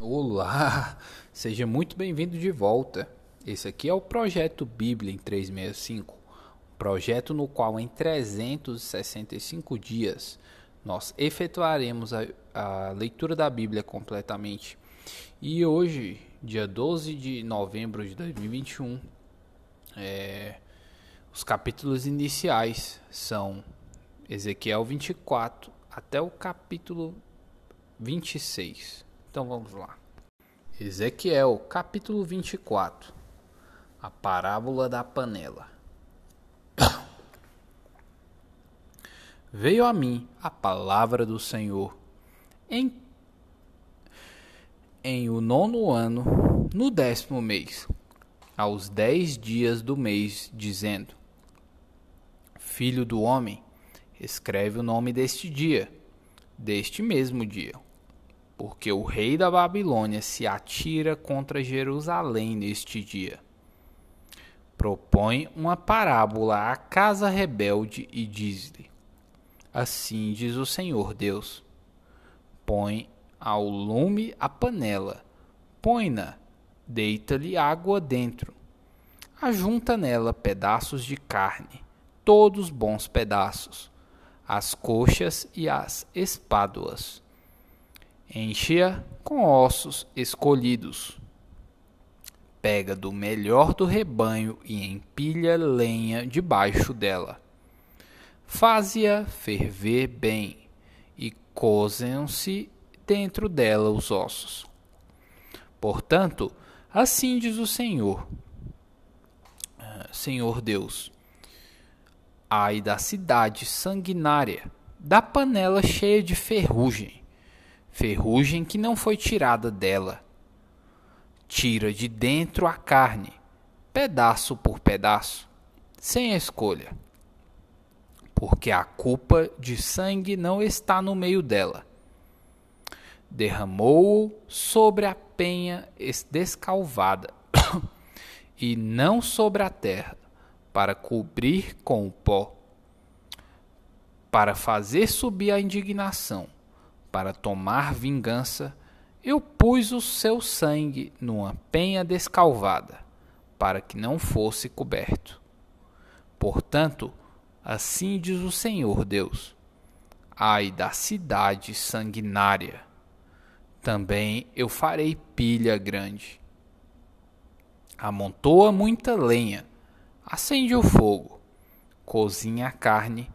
Olá, seja muito bem-vindo de volta. Esse aqui é o projeto Bíblia em 365, um projeto no qual em 365 dias nós efetuaremos a, a leitura da Bíblia completamente. E hoje, dia 12 de novembro de 2021, é, os capítulos iniciais são Ezequiel 24 até o capítulo 26. Então vamos lá. Ezequiel, capítulo 24. A parábola da panela. Veio a mim a palavra do Senhor em, em o nono ano, no décimo mês, aos dez dias do mês, dizendo: Filho do homem, escreve o nome deste dia, deste mesmo dia porque o rei da Babilônia se atira contra Jerusalém neste dia. Propõe uma parábola à casa rebelde e diz-lhe: Assim diz o Senhor Deus: Põe ao lume a panela, põe-na, deita-lhe água dentro, ajunta nela pedaços de carne, todos bons pedaços, as coxas e as espáduas Enche-a com ossos escolhidos. Pega do melhor do rebanho e empilha lenha debaixo dela. Faze-a ferver bem e cozem-se dentro dela os ossos. Portanto, assim diz o Senhor, ah, Senhor Deus: Ai da cidade sanguinária, da panela cheia de ferrugem ferrugem que não foi tirada dela. Tira de dentro a carne, pedaço por pedaço, sem escolha. Porque a culpa de sangue não está no meio dela. Derramou-o sobre a penha descalvada, e não sobre a terra, para cobrir com o pó, para fazer subir a indignação para tomar vingança, eu pus o seu sangue numa penha descalvada, para que não fosse coberto. Portanto, assim diz o Senhor Deus: Ai da cidade sanguinária! Também eu farei pilha grande. Amontoa muita lenha, acende o fogo, cozinha a carne,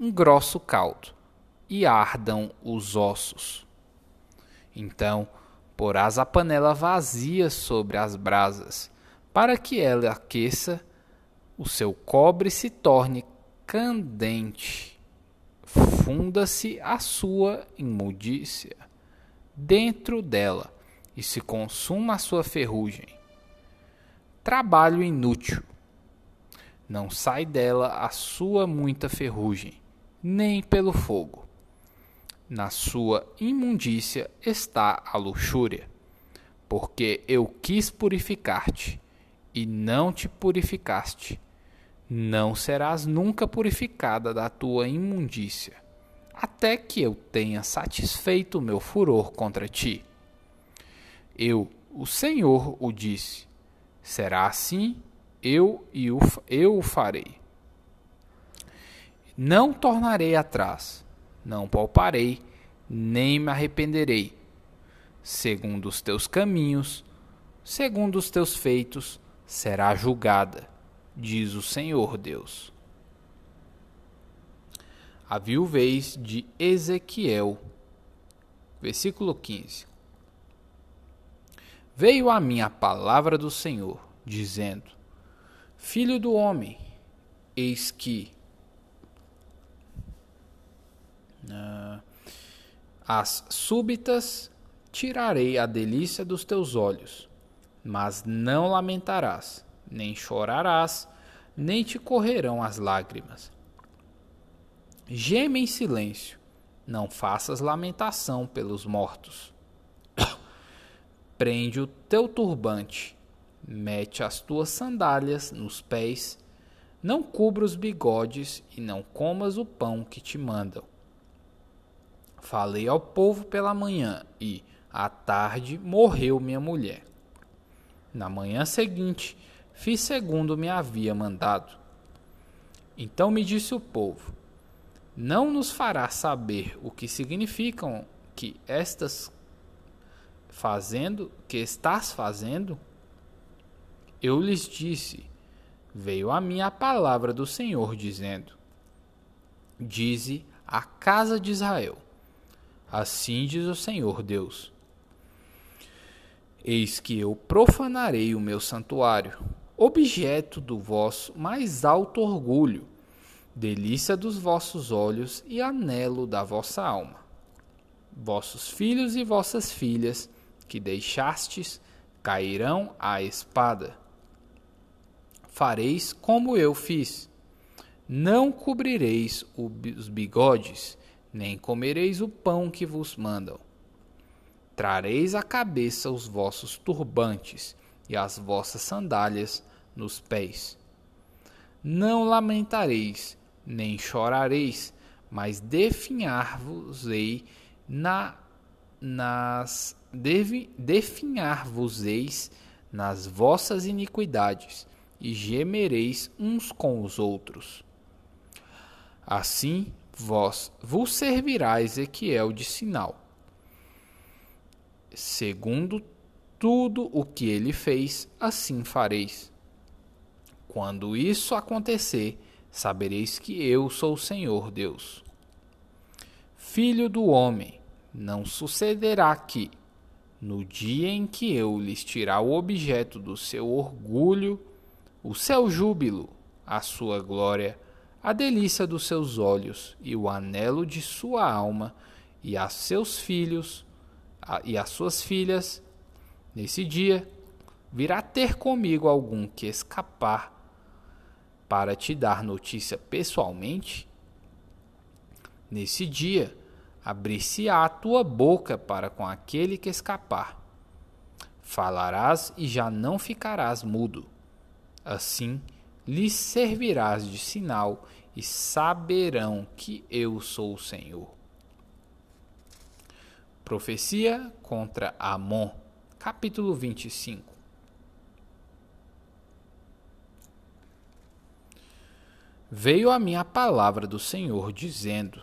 engrossa o caldo e ardam os ossos. Então porás a panela vazia sobre as brasas, para que ela aqueça, o seu cobre se torne candente. Funda-se a sua imundícia dentro dela e se consuma a sua ferrugem. Trabalho inútil. Não sai dela a sua muita ferrugem, nem pelo fogo. Na sua imundícia está a luxúria, porque eu quis purificar-te, e não te purificaste. Não serás nunca purificada da tua imundícia, até que eu tenha satisfeito o meu furor contra ti. Eu, o Senhor, o disse. Será assim, eu e eu o farei. Não tornarei atrás não pouparei, nem me arrependerei. Segundo os teus caminhos, segundo os teus feitos, será julgada, diz o Senhor Deus. A viuvez de Ezequiel, versículo 15. Veio a mim a palavra do Senhor, dizendo: Filho do homem, eis que as súbitas tirarei a delícia dos teus olhos, mas não lamentarás, nem chorarás, nem te correrão as lágrimas. Geme em silêncio, não faças lamentação pelos mortos. Prende o teu turbante, mete as tuas sandálias nos pés, não cubra os bigodes e não comas o pão que te mandam Falei ao povo pela manhã e, À tarde morreu minha mulher. Na manhã seguinte, fiz segundo me havia mandado. Então me disse o povo: Não nos fará saber o que significam que estas fazendo, que estás fazendo? Eu lhes disse: Veio a mim a palavra do Senhor dizendo: Dize a casa de Israel: Assim diz o Senhor Deus Eis que eu profanarei o meu santuário, objeto do vosso mais alto orgulho, delícia dos vossos olhos e anelo da vossa alma. Vossos filhos e vossas filhas, que deixastes, cairão à espada. Fareis como eu fiz. Não cobrireis os bigodes, nem comereis o pão que vos mandam Trareis à cabeça os vossos turbantes e as vossas sandálias nos pés. Não lamentareis, nem chorareis, mas definhar-vos-ei na, nas definhar-vos-eis nas vossas iniquidades e gemereis uns com os outros. Assim vós vos servirá Ezequiel de sinal segundo tudo o que ele fez, assim fareis. Quando isso acontecer, sabereis que eu sou o Senhor Deus. Filho do homem, não sucederá que, no dia em que eu lhes tirar o objeto do seu orgulho, o seu júbilo, a sua glória, a delícia dos seus olhos e o anelo de sua alma, e a seus filhos, e as suas filhas, nesse dia, virá ter comigo algum que escapar para te dar notícia pessoalmente? Nesse dia, abrir-se-á a tua boca para com aquele que escapar. Falarás e já não ficarás mudo. Assim, lhes servirás de sinal e saberão que eu sou o Senhor. Profecia contra Amon, capítulo 25. Veio a mim a palavra do Senhor, dizendo: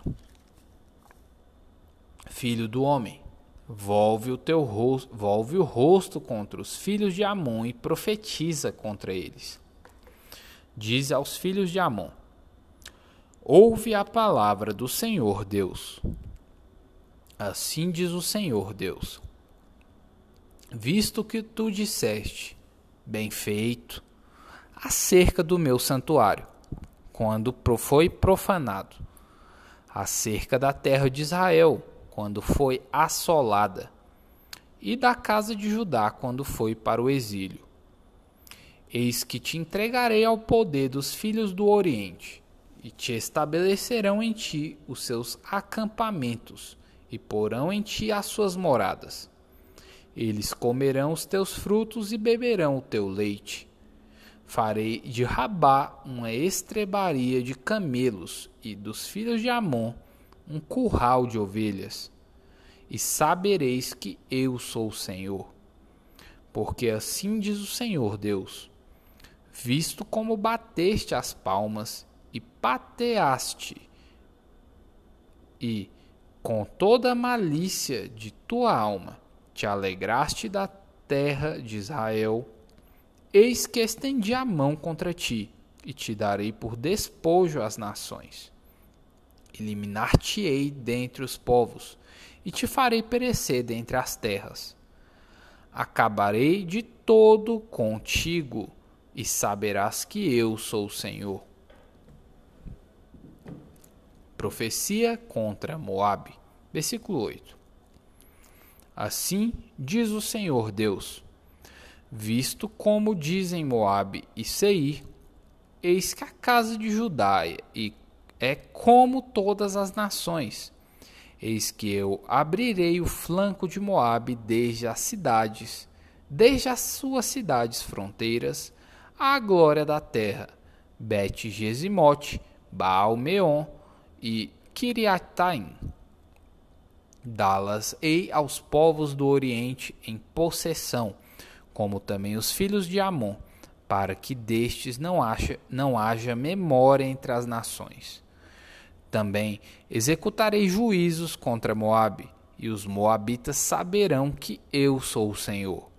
Filho do homem, volve o teu rosto, volve o rosto contra os filhos de Amon e profetiza contra eles. Diz aos filhos de Amon: Ouve a palavra do Senhor Deus. Assim diz o Senhor Deus: Visto que tu disseste, bem feito, acerca do meu santuário, quando foi profanado, acerca da terra de Israel, quando foi assolada, e da casa de Judá, quando foi para o exílio. Eis que te entregarei ao poder dos filhos do Oriente, e te estabelecerão em ti os seus acampamentos e porão em ti as suas moradas. Eles comerão os teus frutos e beberão o teu leite. Farei de Rabá uma estrebaria de camelos e dos filhos de Amon um curral de ovelhas. E sabereis que eu sou o Senhor. Porque assim diz o Senhor Deus: Visto como bateste as palmas e pateaste, e com toda a malícia de tua alma te alegraste da terra de Israel, eis que estendi a mão contra ti e te darei por despojo às nações. Eliminar-te-ei dentre os povos e te farei perecer dentre as terras. Acabarei de todo contigo e saberás que eu sou o Senhor. Profecia contra Moabe. Versículo 8. Assim diz o Senhor Deus: Visto como dizem Moabe e Seir, eis que a casa de Judá é como todas as nações. Eis que eu abrirei o flanco de Moabe desde as cidades, desde as suas cidades fronteiras, à glória da terra, Bet-Gesimote, Baal-Meon, e Kiriataim. Dá-las-ei aos povos do Oriente em possessão, como também os filhos de Amon, para que destes não, haja, não haja memória entre as nações. Também executarei juízos contra Moabe, e os moabitas saberão que eu sou o Senhor.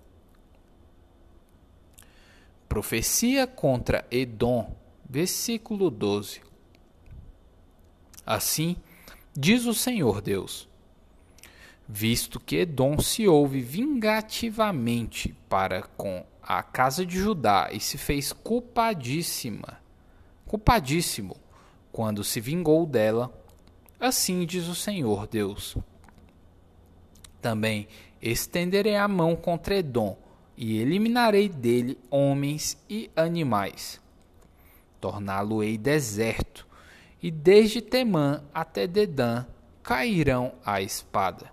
Profecia contra Edom, versículo 12. Assim diz o Senhor Deus: visto que Edom se ouve vingativamente para com a casa de Judá e se fez culpadíssima, culpadíssimo quando se vingou dela, assim diz o Senhor Deus. Também estenderei a mão contra Edom e eliminarei dele homens e animais. Torná-lo-ei deserto, e desde Temã até Dedã cairão a espada.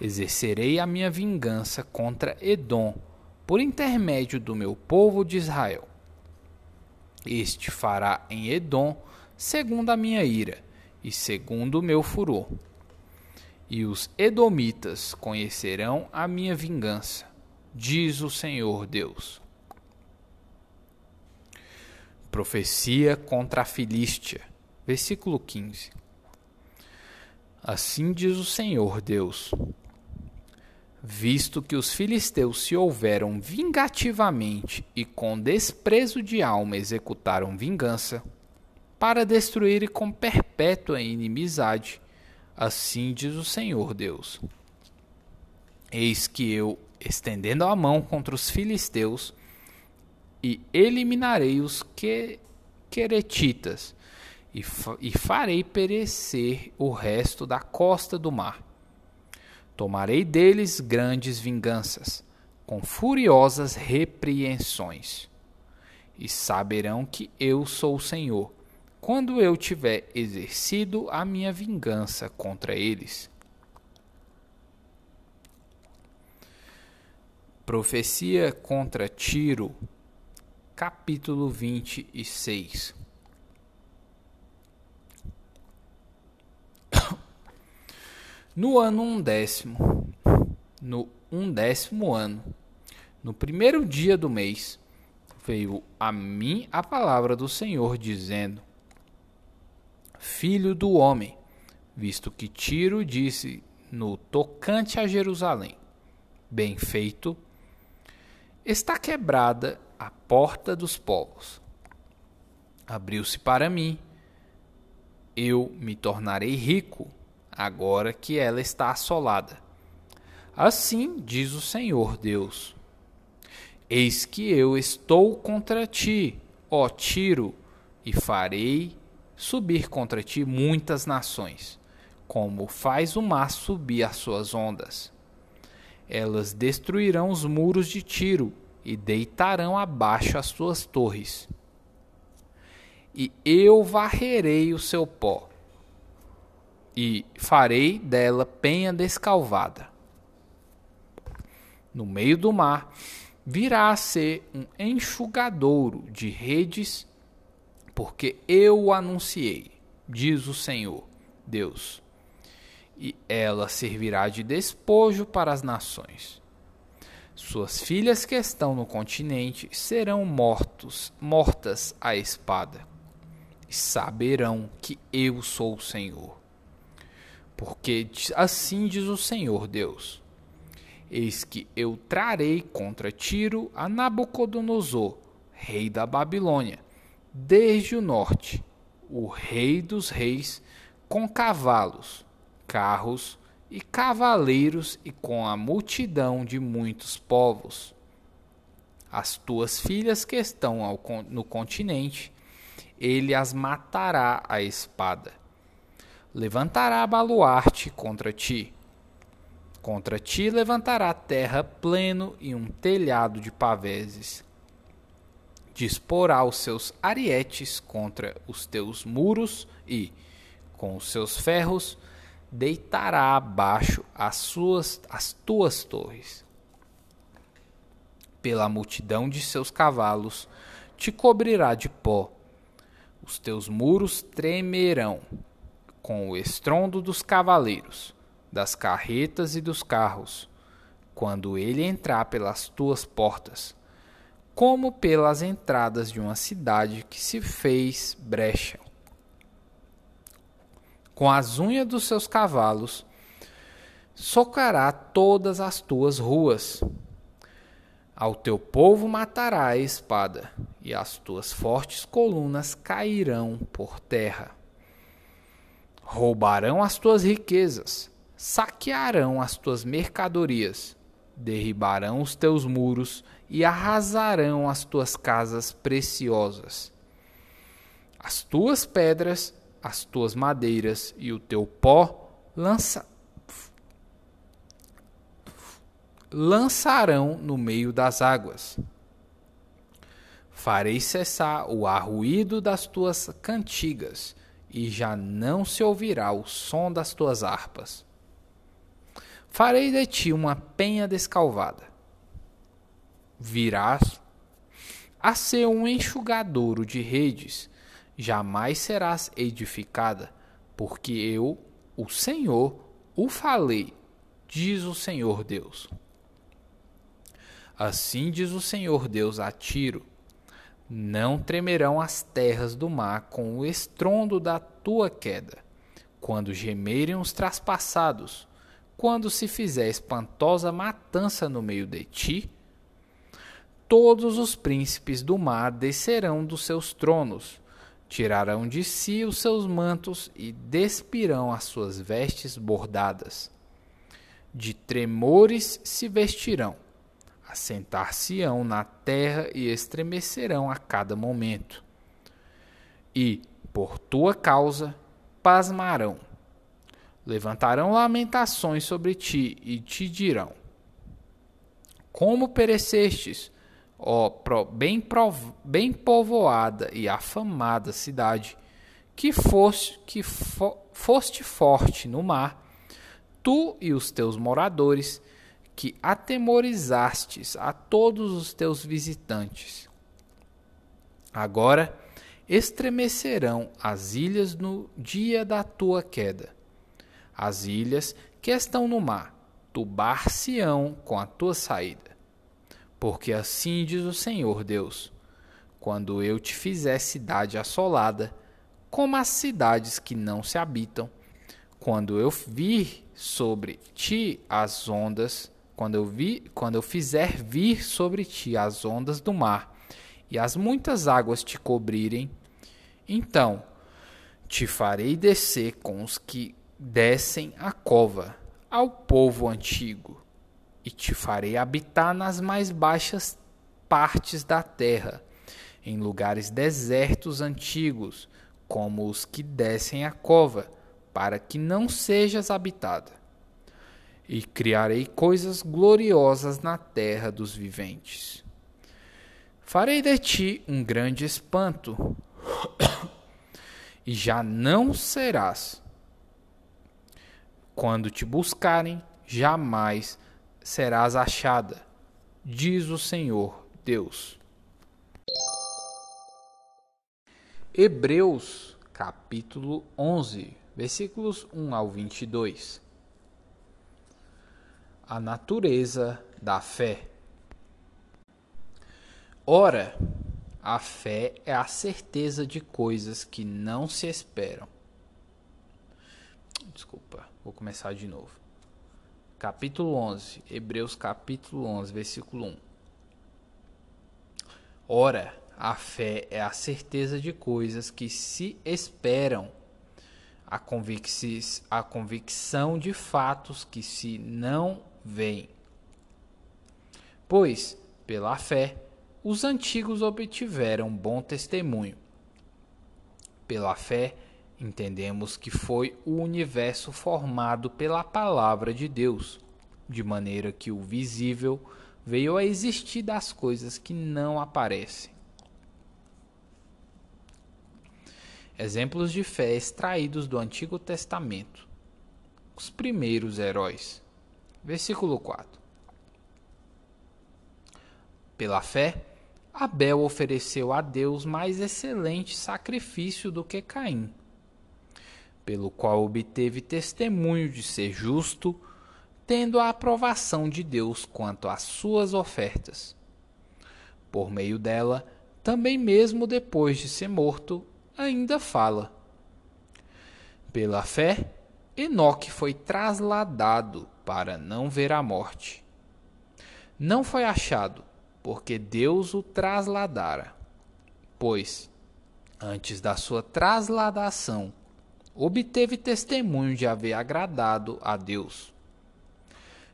Exercerei a minha vingança contra Edom, por intermédio do meu povo de Israel. Este fará em Edom segundo a minha ira e segundo o meu furor. E os edomitas conhecerão a minha vingança, diz o Senhor Deus. Profecia contra a Filístia, versículo 15. Assim diz o Senhor Deus: Visto que os filisteus se houveram vingativamente e com desprezo de alma executaram vingança, para destruir com perpétua inimizade, assim diz o Senhor Deus. Eis que eu, estendendo a mão contra os filisteus, e eliminarei os que, queretitas, e, fa e farei perecer o resto da costa do mar Tomarei deles grandes vinganças, com furiosas repreensões. E saberão que eu sou o Senhor, quando eu tiver exercido a minha vingança contra eles. Profecia contra Tiro, capítulo 26 No ano undécimo, no undécimo ano, no primeiro dia do mês, veio a mim a palavra do Senhor, dizendo: Filho do homem, visto que Tiro disse no tocante a Jerusalém: Bem feito, está quebrada a porta dos povos. Abriu-se para mim, eu me tornarei rico agora que ela está assolada. Assim diz o Senhor Deus: Eis que eu estou contra ti, ó Tiro, e farei subir contra ti muitas nações, como faz o mar subir as suas ondas. Elas destruirão os muros de Tiro e deitarão abaixo as suas torres. E eu varrerei o seu pó e farei dela penha descalvada. No meio do mar virá a ser um enxugadouro de redes, porque eu o anunciei, diz o Senhor, Deus. E ela servirá de despojo para as nações. Suas filhas que estão no continente serão mortos, mortas à espada. E saberão que eu sou o Senhor porque assim diz o Senhor Deus: Eis que eu trarei contra Tiro a Nabucodonosor, rei da Babilônia, desde o norte, o rei dos reis, com cavalos, carros e cavaleiros e com a multidão de muitos povos. As tuas filhas que estão no continente, ele as matará à espada levantará baluarte contra ti. Contra ti levantará terra pleno e um telhado de paveses. Disporá os seus arietes contra os teus muros e, com os seus ferros, deitará abaixo as, suas, as tuas torres. Pela multidão de seus cavalos te cobrirá de pó, os teus muros tremerão com o estrondo dos cavaleiros, das carretas e dos carros, quando ele entrar pelas tuas portas, como pelas entradas de uma cidade que se fez brecha. Com as unhas dos seus cavalos, socará todas as tuas ruas. Ao teu povo matará a espada, e as tuas fortes colunas cairão por terra. Roubarão as tuas riquezas, saquearão as tuas mercadorias, derribarão os teus muros e arrasarão as tuas casas preciosas. As tuas pedras, as tuas madeiras e o teu pó lança lançarão no meio das águas. Farei cessar o arruído das tuas cantigas, e já não se ouvirá o som das tuas harpas. Farei de ti uma penha descalvada. Virás a ser um enxugadouro de redes, jamais serás edificada, porque eu, o Senhor, o falei, diz o Senhor Deus. Assim diz o Senhor Deus a Tiro: Não tremerão as terras do mar com o estrondo da tua queda, quando gemerem os traspassados, quando se fizer espantosa matança no meio de ti. Todos os príncipes do mar descerão dos seus tronos, tirarão de si os seus mantos e despirão as suas vestes bordadas. De tremores se vestirão assentar-se-ão na terra e estremecerão a cada momento. E, por tua causa, pasmarão. Levantarão lamentações sobre ti e te dirão: Como perecestes, ó bem, bem povoada e afamada cidade, que foste, que fo foste forte no mar, tu e os teus moradores, que atemorizastes a todos os teus visitantes. Agora estremecerão as ilhas no dia da tua queda. As ilhas que estão no mar tubar-se-ão com a tua saída. Porque assim diz o Senhor Deus: quando eu te fizer cidade assolada, como as cidades que não se habitam, quando eu vir sobre ti as ondas quando eu vi, quando eu fizer vir sobre ti as ondas do mar e as muitas águas te cobrirem, então te farei descer com os que descem a cova ao povo antigo, e te farei habitar nas mais baixas partes da terra, em lugares desertos antigos, como os que descem a cova, para que não sejas habitada e criarei coisas gloriosas na terra dos viventes. Farei de ti um grande espanto, e já não serás. Quando te buscarem, jamais serás achada, diz o Senhor Deus. Hebreus, capítulo 11, versículos 1 ao 22 a natureza da fé. Ora, a fé é a certeza de coisas que não se esperam. Desculpa, vou começar de novo. Capítulo 11, Hebreus capítulo 11, versículo 1. Ora, a fé é a certeza de coisas que se esperam a, a convicção de fatos que se não vem. Pois, pela fé, os antigos obtiveram bom testemunho. Pela fé, entendemos que foi o universo formado pela palavra de Deus, de maneira que o visível veio a existir das coisas que não aparecem. Exemplos de fé extraídos do Antigo Testamento. Os primeiros heróis. Versículo 4. Pela fé, Abel ofereceu a Deus mais excelente sacrifício do que Caim. Pelo qual obteve testemunho de ser justo, tendo a aprovação de Deus quanto às suas ofertas. Por meio dela, também mesmo depois de ser morto, ainda fala. Pela fé, Enoque foi trasladado para não ver a morte. Não foi achado, porque Deus o trasladara. Pois, antes da sua trasladação, obteve testemunho de haver agradado a Deus.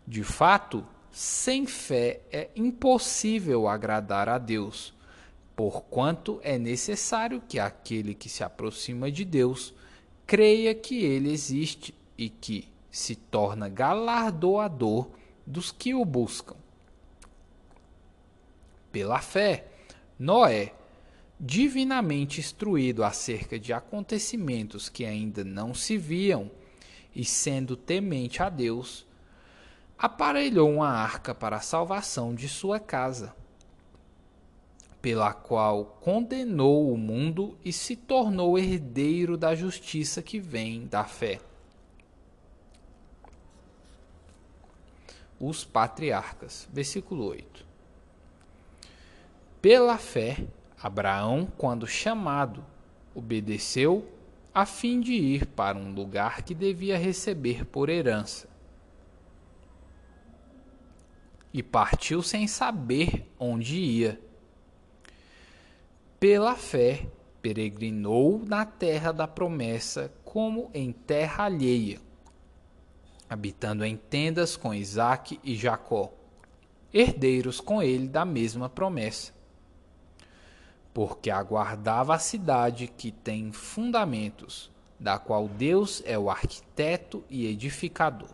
De fato, sem fé é impossível agradar a Deus, porquanto é necessário que aquele que se aproxima de Deus creia que ele existe e que se torna galardoador dos que o buscam. Pela fé, Noé, divinamente instruído acerca de acontecimentos que ainda não se viam, e sendo temente a Deus, aparelhou uma arca para a salvação de sua casa, pela qual condenou o mundo e se tornou herdeiro da justiça que vem da fé. Os patriarcas, versículo 8. Pela fé, Abraão, quando chamado, obedeceu a fim de ir para um lugar que devia receber por herança. E partiu sem saber onde ia. Pela fé, peregrinou na terra da promessa, como em terra alheia, habitando em tendas com Isaque e Jacó, herdeiros com ele da mesma promessa porque aguardava a cidade que tem fundamentos, da qual Deus é o arquiteto e edificador.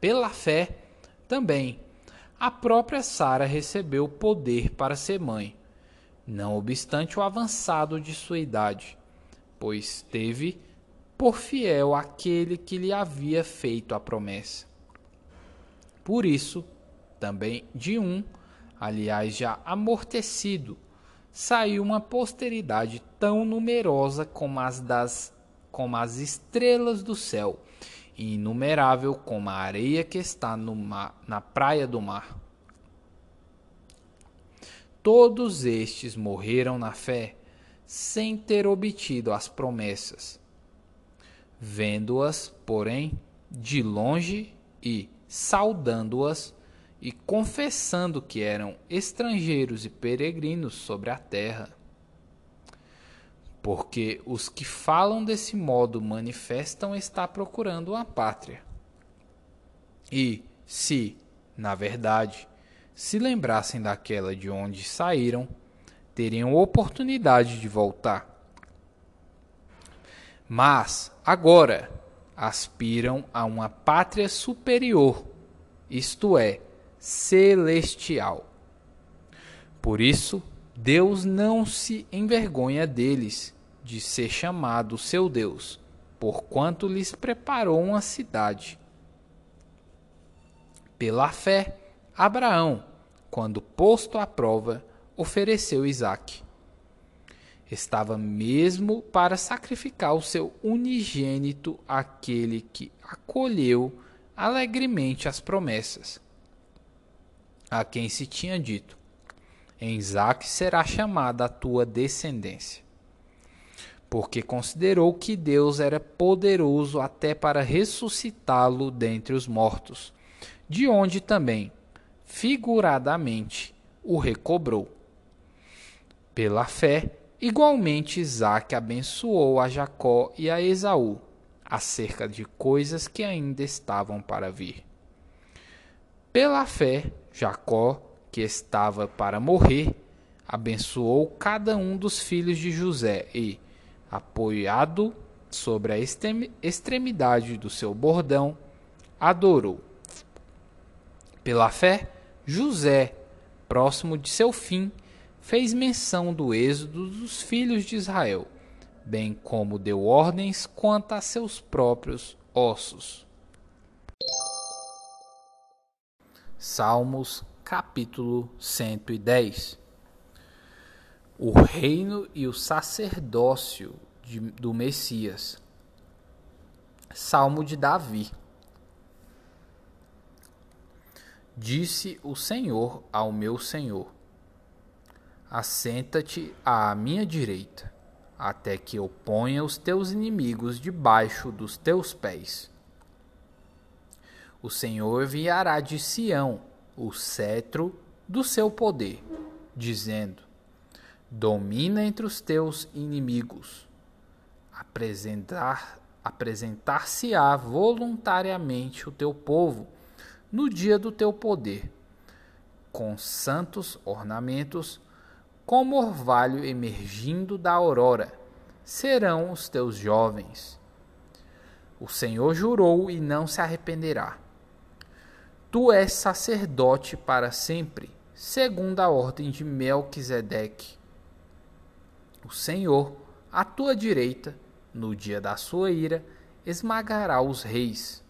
Pela fé, também, a própria Sara recebeu poder para ser mãe, não obstante o avançado de sua idade, pois teve por fiel aquele que lhe havia feito a promessa. Por isso, também de um aliás já amortecido, saiu uma posteridade tão numerosa como as das como as estrelas do céu, e inumerável como a areia que está mar, na praia do mar. Todos estes morreram na fé, sem ter obtido as promessas. Vendo-as, porém, de longe e saudando-as, e confessando que eram estrangeiros e peregrinos sobre a terra. Porque os que falam desse modo manifestam estar procurando uma pátria. E, se, na verdade, se lembrassem daquela de onde saíram, teriam oportunidade de voltar. Mas, agora, aspiram a uma pátria superior, isto é, celestial. Por isso, Deus não se envergonha deles de ser chamado seu Deus, porquanto lhes preparou uma cidade. Pela fé, Abraão, quando posto à prova, ofereceu Isaque. Estava mesmo para sacrificar o seu unigênito àquele que acolheu alegremente as promessas a quem se tinha dito: Em Isaac será chamada a tua descendência. Porque considerou que Deus era poderoso até para ressuscitá-lo dentre os mortos, de onde também, figuradamente, o recobrou. Pela fé, igualmente Isaac abençoou a Jacó e a Esaú acerca de coisas que ainda estavam para vir. Pela fé, Jacó, que estava para morrer, abençoou cada um dos filhos de José e, apoiado sobre a extremidade do seu bordão, adorou. Pela fé, José, próximo de seu fim, fez menção do êxodo dos filhos de Israel, bem como deu ordens quanto a seus próprios ossos. Salmos, capítulo 110. O reino e o sacerdócio de, do Messias. Salmo de Davi. Disse o Senhor ao meu Senhor: Assenta-te à minha direita, até que eu ponha os teus inimigos debaixo dos teus pés. O Senhor enviará de Sião o cetro do seu poder, dizendo: Domina entre os teus inimigos. Apresentar apresentar-se-á voluntariamente o teu povo no dia do teu poder, com santos ornamentos, como orvalho emergindo da aurora, serão os teus jovens. O Senhor jurou e não se arrependerá. Tu és sacerdote para sempre, segundo a ordem de Melquisedeque. O Senhor, à tua direita, no dia da sua ira, esmagará os reis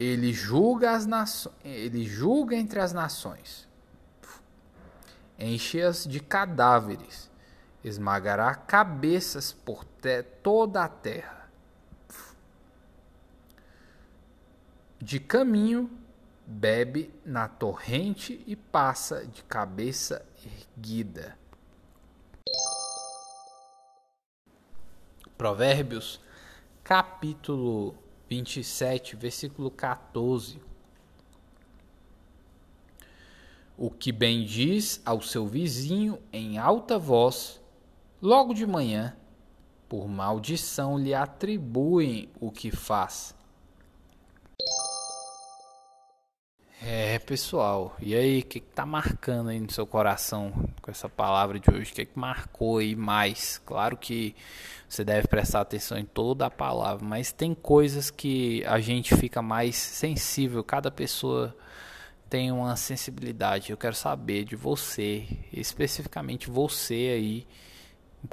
ele julga, as ele julga entre as nações, enche-as de cadáveres, esmagará cabeças por toda a terra. De caminho, bebe na torrente e passa de cabeça erguida. Provérbios, capítulo 27, versículo 14. O que bem diz ao seu vizinho em alta voz, logo de manhã, por maldição lhe atribuem o que faz. É, pessoal, e aí, o que, que tá marcando aí no seu coração com essa palavra de hoje? O que, que marcou aí mais? Claro que você deve prestar atenção em toda a palavra, mas tem coisas que a gente fica mais sensível, cada pessoa tem uma sensibilidade. Eu quero saber de você, especificamente você aí.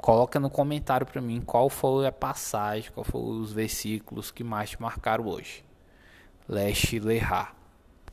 Coloca no comentário para mim qual foi a passagem, qual foram os versículos que mais te marcaram hoje. Leste Lerrar.